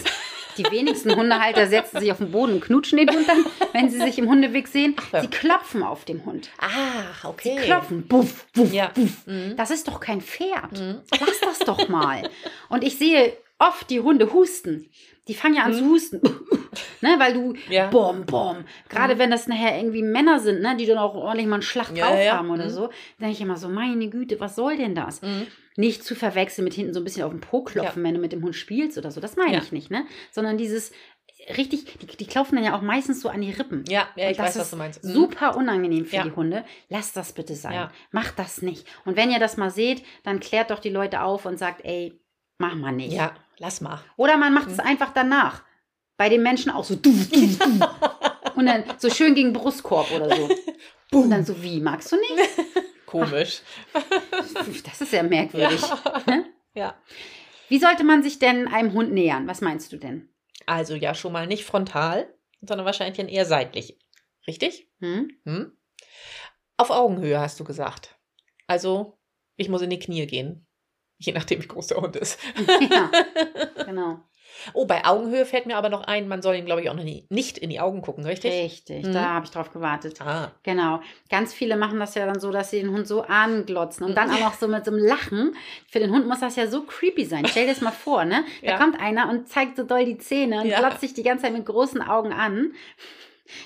die wenigsten Hundehalter setzen sich auf den Boden und knutschen den Hund dann, wenn sie sich im Hundeweg sehen. Sie klopfen auf den Hund. Ah, okay. Sie klopfen. Buff, buff, Ja. buff. Mhm. Das ist doch kein Pferd. Mhm. Lass das doch mal. Und ich sehe oft die Hunde husten. Die fangen ja an zu husten. ne, weil du, Mhm. Ja. bom, bom. Gerade wenn das nachher irgendwie Männer sind, ne, die dann auch ordentlich mal einen Schlag Ja, drauf ja. haben oder Mhm. so, dann denke ich immer so, meine Güte, was soll denn das? Mhm. Nicht zu verwechseln mit hinten so ein bisschen auf den Po klopfen, wenn du mit dem Hund spielst oder so. Das meine ich nicht, ne? Sondern dieses richtig, die, die klopfen dann ja auch meistens so an die Rippen. Ja, ja, ich weiß, was du meinst. Mhm. Super unangenehm für Ja. die Hunde. Lasst das bitte sein. Ja. Macht das nicht. Und wenn ihr das mal seht, dann klärt doch die Leute auf und sagt, ey, mach mal nicht. Ja, lass mal. Oder man macht es Mhm. einfach danach. Bei den Menschen auch so. Du, du, du. Und dann so schön gegen Brustkorb oder so. Und dann so, wie, magst du nicht? Komisch. Das ist ja merkwürdig. Ne? Ja. Wie sollte man sich denn einem Hund nähern? Was meinst du denn? Also ja, schon mal nicht frontal, sondern wahrscheinlich dann eher seitlich. Richtig? Hm? Hm? Auf Augenhöhe hast du gesagt. Also, ich muss in die Knie gehen. Je nachdem, wie groß der Hund ist. Ja, genau. Oh, bei Augenhöhe fällt mir aber noch ein, man soll ihm, glaube ich, auch noch nie, nicht in die Augen gucken, richtig? Richtig, Mhm. da habe ich drauf gewartet. Ah, Genau. Ganz viele machen das ja dann so, dass sie den Hund so anglotzen und dann auch noch so mit so einem Lachen. Für den Hund muss das ja so creepy sein. Stell dir das mal vor, ne? Da Ja. kommt einer und zeigt so doll die Zähne und Ja. glotzt sich die ganze Zeit mit großen Augen an.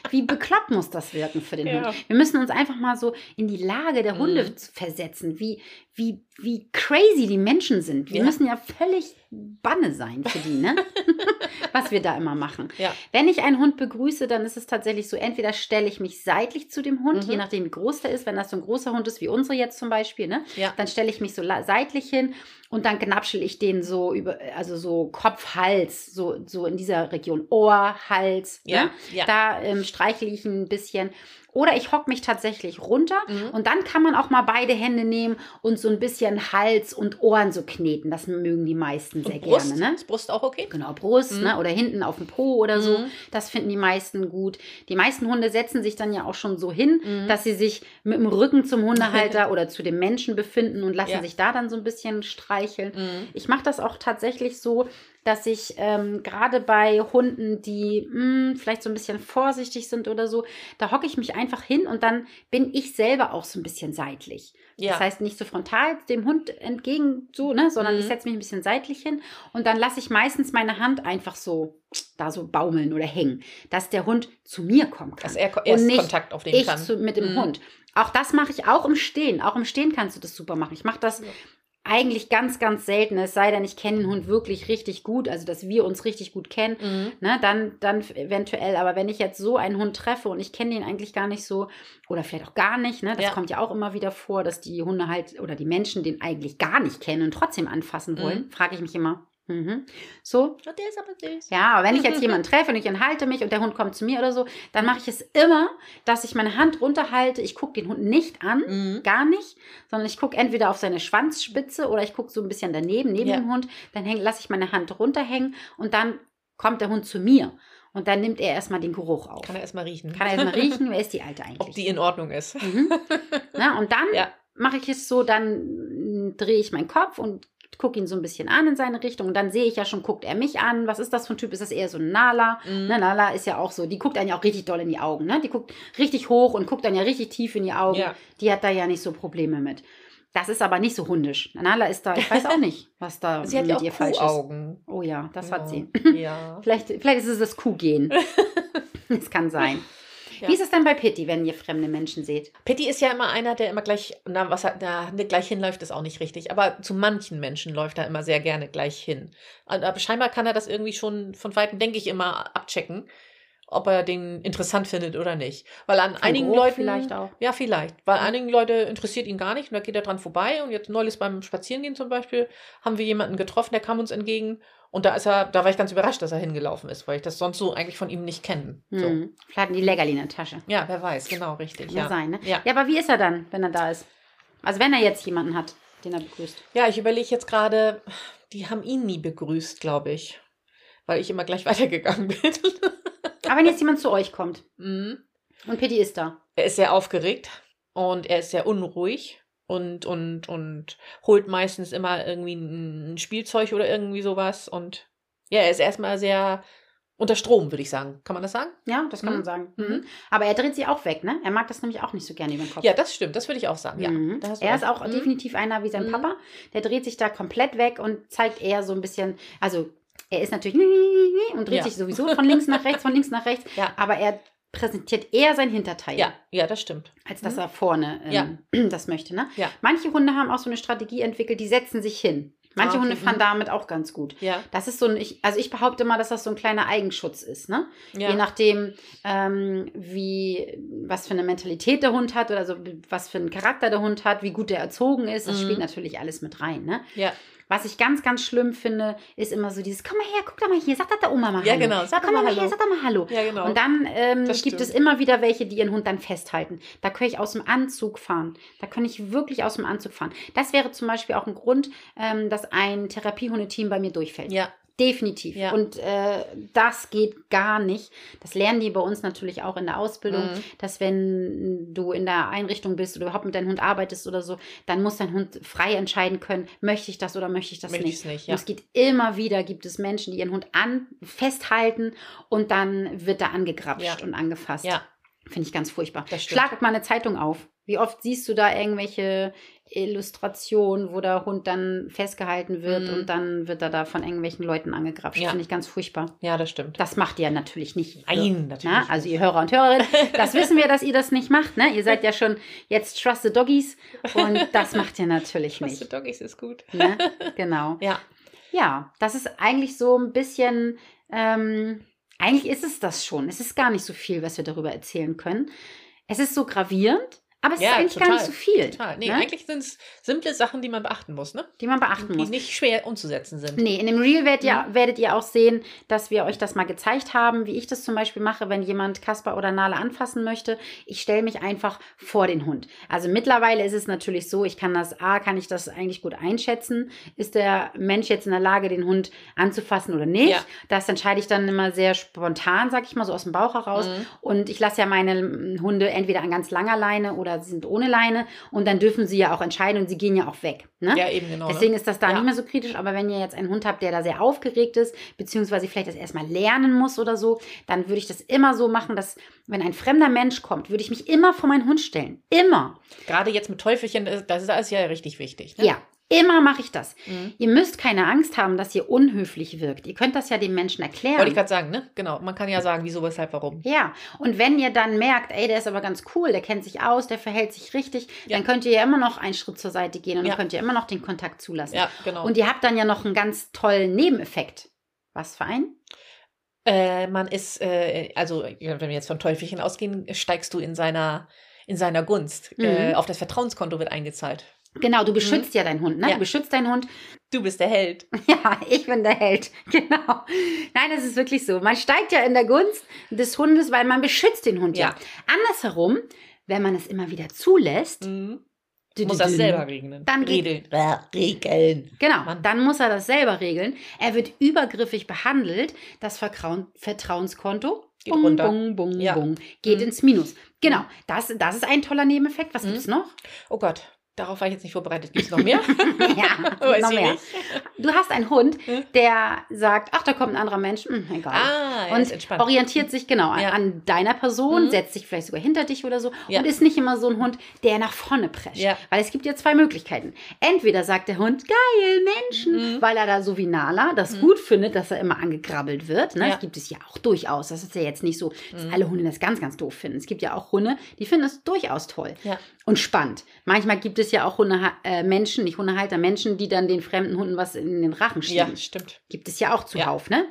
Wie bekloppt muss das wirken für den Ja. Hund? Wir müssen uns einfach mal so in die Lage der Hunde Mhm. versetzen, wie, wie, wie crazy die Menschen sind. Wir Ja. müssen ja völlig Banne sein für die, ne? Was wir da immer machen. ja. Wenn ich einen Hund begrüße, dann ist es tatsächlich so, entweder stelle ich mich seitlich zu dem Hund, Mhm. je nachdem wie groß der ist, wenn das so ein großer Hund ist wie unsere jetzt zum Beispiel, ne? Ja. Dann stelle ich mich so seitlich hin und dann knapschel ich den so über, also so Kopf, Hals, so, so in dieser Region Ohr, Hals, Ja, ne? ja. Da ähm, streichle ich ein bisschen. Oder ich hock mich tatsächlich runter Mhm. und dann kann man auch mal beide Hände nehmen und so ein bisschen Hals und Ohren so kneten. Das mögen die meisten sehr Brust? gerne, ne? Ist Brust auch okay? Genau, Brust, Mhm. ne? Oder hinten auf dem Po oder so. Mhm. Das finden die meisten gut. Die meisten Hunde setzen sich dann ja auch schon so hin, Mhm. dass sie sich mit dem Rücken zum Hundehalter oder zu dem Menschen befinden und lassen Ja. sich da dann so ein bisschen streicheln. Mhm. Ich mache das auch tatsächlich so, dass ich ähm, gerade bei Hunden, die mh, vielleicht so ein bisschen vorsichtig sind oder so, da hocke ich mich einfach hin und dann bin ich selber auch so ein bisschen seitlich. Ja. Das heißt nicht so frontal dem Hund entgegen so, ne, sondern Mhm. ich setze mich ein bisschen seitlich hin und dann lasse ich meistens meine Hand einfach so da so baumeln oder hängen, dass der Hund zu mir kommen kann. Dass er erst nicht Kontakt aufnehmen ich kann. zu, mit dem Mhm. Hund. Auch das mache ich auch im Stehen. Auch im Stehen kannst du das super machen. Ich mache das Ja. Eigentlich ganz, ganz selten. Es sei denn, ich kenne den Hund wirklich richtig gut, also dass wir uns richtig gut kennen. Mhm. Ne, dann, dann eventuell. Aber wenn ich jetzt so einen Hund treffe und ich kenne den eigentlich gar nicht so oder vielleicht auch gar nicht, ne, das Ja. kommt ja auch immer wieder vor, dass die Hunde halt oder die Menschen den eigentlich gar nicht kennen und trotzdem anfassen wollen, frage ich mich immer. Mhm. So, Oh, der ist aber süß. ja, aber wenn ich jetzt jemanden treffe und ich enthalte mich und der Hund kommt zu mir oder so, dann mache ich es immer, dass ich meine Hand runterhalte. Ich gucke den Hund nicht an, Mhm. gar nicht, sondern ich gucke entweder auf seine Schwanzspitze oder ich gucke so ein bisschen daneben, neben Ja. dem Hund. Dann lasse ich meine Hand runterhängen und dann kommt der Hund zu mir. Und dann nimmt er erstmal den Geruch auf. Kann er erstmal riechen. Kann er erstmal riechen, wer ist die Alte eigentlich? Ob die in Ordnung ist. Mhm. Na, und dann Ja. mache ich es so, dann drehe ich meinen Kopf und gucke ihn so ein bisschen an in seine Richtung. Und dann sehe ich ja schon, guckt er mich an. Was ist das für ein Typ? Ist das eher so ein Nala? Mhm. Ne, Nala ist ja auch so, die guckt einen ja auch richtig doll in die Augen. Ne? Die guckt richtig hoch und guckt dann ja richtig tief in die Augen. Ja. Die hat da ja nicht so Probleme mit. Das ist aber nicht so hundisch. Nala ist da, ich weiß auch nicht, was da Sie hat mit ja auch ihr falsch ist. Oh ja, das ja. hat sie. Ja. Vielleicht, vielleicht ist es das Kuhgehen. das kann sein. Ja. Wie ist es denn bei Pitti, wenn ihr fremde Menschen seht? Pitti ist ja immer einer, der immer gleich, na, was hat, na, ne, gleich hinläuft, ist auch nicht richtig. Aber zu manchen Menschen läuft er immer sehr gerne gleich hin. Aber scheinbar kann er das irgendwie schon von Weitem, denke ich, immer abchecken, ob er den interessant findet oder nicht. Weil an Vom einigen Leuten. vielleicht auch. Ja, vielleicht. Weil einigen Leute interessiert ihn gar nicht und da geht er dran vorbei. Und jetzt neulich beim Spazierengehen zum Beispiel haben wir jemanden getroffen, der kam uns entgegen. Und da ist er, da war ich ganz überrascht, dass er hingelaufen ist, weil ich das sonst so eigentlich von ihm nicht kenne. So. Hm. Vielleicht hatten die Leckerli in der Tasche. Ja, wer weiß, genau, richtig. Kann Ja. sein, ne? Ja. ja, aber wie ist er dann, wenn er da ist? Also wenn er jetzt jemanden hat, den er begrüßt. Ja, ich überlege jetzt gerade, die haben ihn nie begrüßt, glaube ich. Weil ich immer gleich weitergegangen bin. Aber wenn jetzt jemand zu euch kommt Mhm. und Pitti ist da. er ist sehr aufgeregt und er ist sehr unruhig und, und, und holt meistens immer irgendwie ein Spielzeug oder irgendwie sowas. Und ja, er ist erstmal sehr unter Strom, würde ich sagen. Kann man das sagen? Ja, das kann Mhm. man sagen. Mhm. Mhm. Aber er dreht sich auch weg, ne? Er mag das nämlich auch nicht so gerne über den Kopf. Ja, das stimmt. Das würde ich auch sagen. Ja, Mhm. Er ist auch Mhm. definitiv einer wie sein Mhm. Papa. Der dreht sich da komplett weg und zeigt eher so ein bisschen, also er ist natürlich und dreht Ja. sich sowieso von links nach rechts, von links nach rechts, Ja. aber er präsentiert eher sein Hinterteil, Ja, ja, das stimmt. als dass Mhm. er vorne ähm, Ja. das möchte. Ne? Ja. Manche Hunde haben auch so eine Strategie entwickelt, die setzen sich hin. Manche Ah, okay. Hunde fahren Mhm. damit auch ganz gut. Ja, Das ist so ein, ich, also ich behaupte mal, dass das so ein kleiner Eigenschutz ist, ne? ja. Je nachdem, ähm, wie, was für eine Mentalität der Hund hat oder so, was für einen Charakter der Hund hat, wie gut der erzogen ist, das Mhm. spielt natürlich alles mit rein, ne? ja. Was ich ganz, ganz schlimm finde, ist immer so dieses, komm mal her, guck doch mal hier, sag das der Oma mal Ja, Hallo. genau, sag komm mal mal her, Hallo. sag doch mal Hallo. Ja, genau. Und dann ähm, gibt es immer wieder welche, die ihren Hund dann festhalten. Da kann ich aus dem Anzug fahren. Da kann ich wirklich aus dem Anzug fahren. Das wäre zum Beispiel auch ein Grund, ähm, dass ein Therapiehundeteam bei mir durchfällt. ja, Definitiv. Ja. Und äh, das geht gar nicht. Das lernen die bei uns natürlich auch in der Ausbildung, Mhm. dass wenn du in der Einrichtung bist oder überhaupt mit deinem Hund arbeitest oder so, dann muss dein Hund frei entscheiden können, möchte ich das oder möchte ich das möchte ich nicht. es nicht. Und Ja. es geht immer wieder, gibt es Menschen, die ihren Hund an, festhalten und dann wird er angegrapscht Ja. und angefasst. ja, Finde ich ganz furchtbar. Das stimmt. Schlag mal eine Zeitung auf. Wie oft siehst du da irgendwelche Illustrationen, wo der Hund dann festgehalten wird Mhm. und dann wird er da von irgendwelchen Leuten angegrapscht? Ja. Finde ich ganz furchtbar. ja, das stimmt. Das macht ihr natürlich nicht. Nein, natürlich. Na, also ihr Hörer und Hörerinnen, das wissen wir, dass ihr das nicht macht. Ne? Ihr seid ja schon jetzt Trust the Doggies und das macht ihr natürlich Was für nicht. Doggies ist gut. Ne? Genau. Ja, Ja, das ist eigentlich so ein bisschen, ähm, eigentlich ist es das schon. Es ist gar nicht so viel, was wir darüber erzählen können. Es ist so gravierend, aber es Ja, ist eigentlich gar total, nicht so viel, total. Nee, ne? eigentlich sind es simple Sachen, die man beachten muss, ne? die man beachten Die muss. nicht schwer umzusetzen sind. Nee, in dem Reel werdet ihr, Mhm. werdet ihr auch sehen, dass wir euch das mal gezeigt haben, wie ich das zum Beispiel mache, wenn jemand Kasper oder Nala anfassen möchte. Ich stelle mich einfach vor den Hund. Also mittlerweile ist es natürlich so, ich kann das, A, kann ich das eigentlich gut einschätzen. Ist der Mensch jetzt in der Lage, den Hund anzufassen oder nicht? Ja. Das entscheide ich dann immer sehr spontan, sag ich mal, so aus dem Bauch heraus. Mhm. Und ich lasse ja meine Hunde entweder an ganz langer Leine oder sie sind ohne Leine. Und dann dürfen sie ja auch entscheiden und sie gehen ja auch weg. Ne? Ja, eben genau. Deswegen ne? ist das da Ja. nicht mehr so kritisch, aber wenn ihr jetzt einen Hund habt, der da sehr aufgeregt ist, beziehungsweise vielleicht das erstmal lernen muss oder so, dann würde ich das immer so machen, dass wenn ein fremder Mensch kommt, würde ich mich immer vor meinen Hund stellen. Immer. Gerade jetzt mit Teufelchen, das das ist alles ja richtig wichtig. Ne? Ja. Immer mache ich das. Mhm. Ihr müsst keine Angst haben, dass ihr unhöflich wirkt. Ihr könnt das ja dem Menschen erklären. Wollte ich gerade sagen, ne? Genau. Man kann ja sagen, wieso, weshalb, warum. Ja, und wenn ihr dann merkt, ey, der ist aber ganz cool, der kennt sich aus, der verhält sich richtig, Ja. dann könnt ihr ja immer noch einen Schritt zur Seite gehen und Ja. dann könnt ihr immer noch den Kontakt zulassen. Ja, genau. Und ihr habt dann ja noch einen ganz tollen Nebeneffekt. Was für ein? Äh, man ist, äh, also wenn wir jetzt von Teufelchen ausgehen, steigst du in seiner, in seiner Gunst. Mhm. Äh, auf das Vertrauenskonto wird eingezahlt. Genau, du beschützt ja deinen Hund, ne? Ja. Du beschützt deinen Hund. Du bist der Held. Ja, ich bin der Held. Genau. Nein, das ist wirklich so. Man steigt ja in der Gunst des Hundes, weil man beschützt den Hund ja. Ja. Andersherum, wenn man es immer wieder zulässt, Mhm. Muss dü- das selber regeln. Dann geht- Regeln. Äh, regeln. Genau, Mann. dann muss er das selber regeln. Er wird übergriffig behandelt. Das Vertrauen, Vertrauenskonto Geht bung, runter. bung, bung, Ja. bung, geht Mhm. ins Minus. Genau, das, das ist ein toller Nebeneffekt. Was Mhm. gibt es noch? Oh Gott, darauf war ich jetzt nicht vorbereitet. Gibt es noch mehr? ja, noch mehr. nicht. Du hast einen Hund, Hm? der sagt, ach, da kommt ein anderer Mensch. Hm, egal. Ah, ist und entspannt. orientiert sich genau an, Ja. an deiner Person, Mhm. setzt sich vielleicht sogar hinter dich oder so Ja. und ist nicht immer so ein Hund, der nach vorne prescht. Ja. Weil es gibt ja zwei Möglichkeiten. Entweder sagt der Hund, geil, Menschen, Mhm. weil er da so wie Nala das Mhm. gut findet, dass er immer angegrabbelt wird. Ne? Ja. Das gibt es ja auch durchaus. Das ist ja jetzt nicht so, dass Mhm. alle Hunde das ganz, ganz doof finden. Es gibt ja auch Hunde, die finden es durchaus toll und spannend. Manchmal gibt es ja auch Hunde, äh, Menschen, nicht Hundehalter, Menschen, die dann den fremden Hunden was in den Rachen schieben. Ja, stimmt. Gibt es ja auch zuhauf, ne?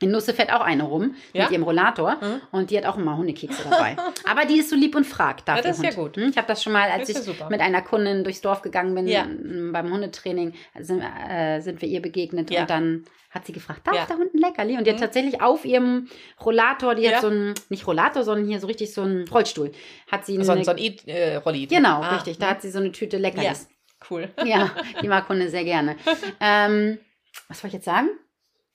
In Nusse fährt auch eine rum Ja? mit ihrem Rollator Mhm. und die hat auch immer Hundekekse dabei. Aber die ist so lieb und fragt. Darf Ja, das der ist ja Hund. gut. Hm, Ich habe das schon mal, als ich ja super. mit einer Kundin durchs Dorf gegangen bin Ja. m, beim Hundetraining, sind, äh, sind wir ihr begegnet Ja. und dann hat sie gefragt, darf Ja. der Hund ein Leckerli? Und die hat Mhm. tatsächlich auf ihrem Rollator, die Ja. hat so ein, nicht Rollator, sondern hier so richtig so ein Rollstuhl, hat sie So, eine, ein- so ein E-Rolli. genau, Ah, richtig, da hat sie so eine Tüte Leckerlis. Cool. Ja, die mag Hunde sehr gerne. ähm, was wollte ich jetzt sagen?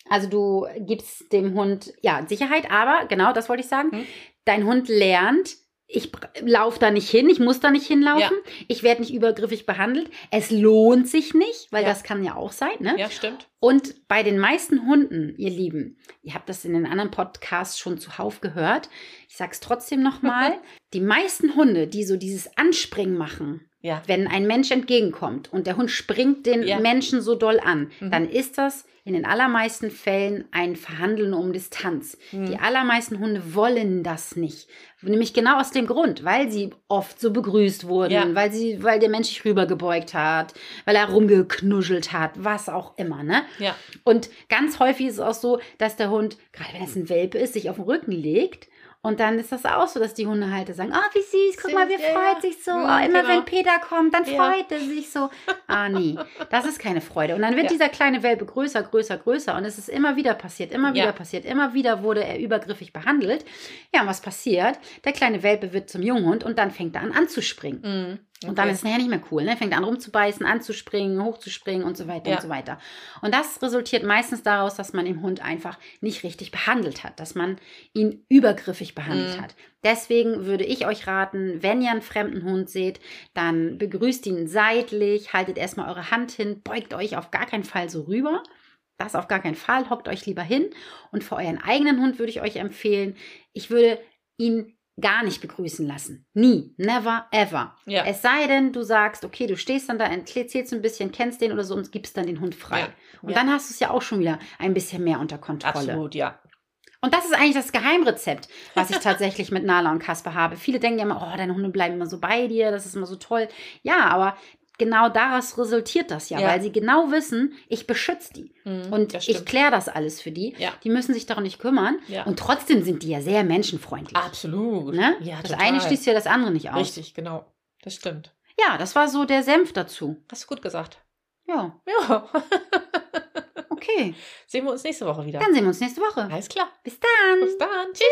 Also du gibst dem Hund ja Sicherheit, aber genau das wollte ich sagen. Hm. Dein Hund lernt ich laufe da nicht hin, ich muss da nicht hinlaufen, ich werde nicht übergriffig behandelt, es lohnt sich nicht, weil Ja. das kann ja auch sein, ne? Ja, stimmt. Und bei den meisten Hunden, ihr Lieben, ihr habt das in den anderen Podcasts schon zuhauf gehört, ich sag's trotzdem nochmal, die meisten Hunde, die so dieses Anspringen machen, Ja. wenn ein Mensch entgegenkommt und der Hund springt den Ja. Menschen so doll an, Mhm. dann ist das in den allermeisten Fällen ein Verhandeln um Distanz. Mhm. Die allermeisten Hunde wollen das nicht. Nämlich genau aus dem Grund, weil sie oft so begrüßt wurden, Ja. weil sie, weil der Mensch sich rübergebeugt hat, weil er rumgeknuschelt hat, was auch immer, ne? Ja. Und ganz häufig ist es auch so, dass der Hund, gerade wenn es ein Welpe ist, sich auf den Rücken legt. Und dann ist das auch so, dass die Hundehalter sagen, oh, wie süß, guck mal, wie Süß, ja, freut ja. sich so. Mhm, oh, immer genau. wenn Peter kommt, dann Ja. freut er sich so. Ah, nee, das ist keine Freude. Und dann wird Ja. dieser kleine Welpe größer, größer, größer. Und es ist immer wieder passiert, immer wieder Ja. passiert. Immer wieder wurde er übergriffig behandelt. Ja, und was passiert? Der kleine Welpe wird zum Junghund und dann fängt er an anzuspringen. Mhm. Und dann Okay. ist es nachher nicht mehr cool. Ne? Fängt an rumzubeißen, anzuspringen, hochzuspringen und so weiter Ja. und so weiter. Und das resultiert meistens daraus, dass man den Hund einfach nicht richtig behandelt hat, dass man ihn übergriffig behandelt Mhm. hat. Deswegen würde ich euch raten, wenn ihr einen fremden Hund seht, dann begrüßt ihn seitlich, haltet erstmal eure Hand hin, beugt euch auf gar keinen Fall so rüber. Das auf gar keinen Fall, hockt euch lieber hin. Und für euren eigenen Hund würde ich euch empfehlen, ich würde ihn gar nicht begrüßen lassen. Nie. Never, ever. Ja. Es sei denn, du sagst, okay, du stehst dann da, erzählst ein bisschen, kennst den oder so und gibst dann den Hund frei. Ja. Und Ja. dann hast du es ja auch schon wieder ein bisschen mehr unter Kontrolle. Absolut, ja. Und das ist eigentlich das Geheimrezept, was ich tatsächlich mit Nala und Kasper habe. Viele denken ja immer, oh, deine Hunde bleiben immer so bei dir, das ist immer so toll. Ja, aber genau daraus resultiert das ja, Ja. weil sie genau wissen, ich beschütze die. Mhm, Und ich kläre das alles für die. Ja. Die müssen sich darum nicht kümmern. Ja. Und trotzdem sind die ja sehr menschenfreundlich. Absolut. Ne? Ja, das total. eine schließt ja das andere nicht aus. Richtig, genau. Das stimmt. Ja, das war so der Senf dazu. Hast du gut gesagt. Ja, Ja. okay. Sehen wir uns nächste Woche wieder. Dann sehen wir uns nächste Woche. Alles klar. Bis dann. Bis dann. Tschüss.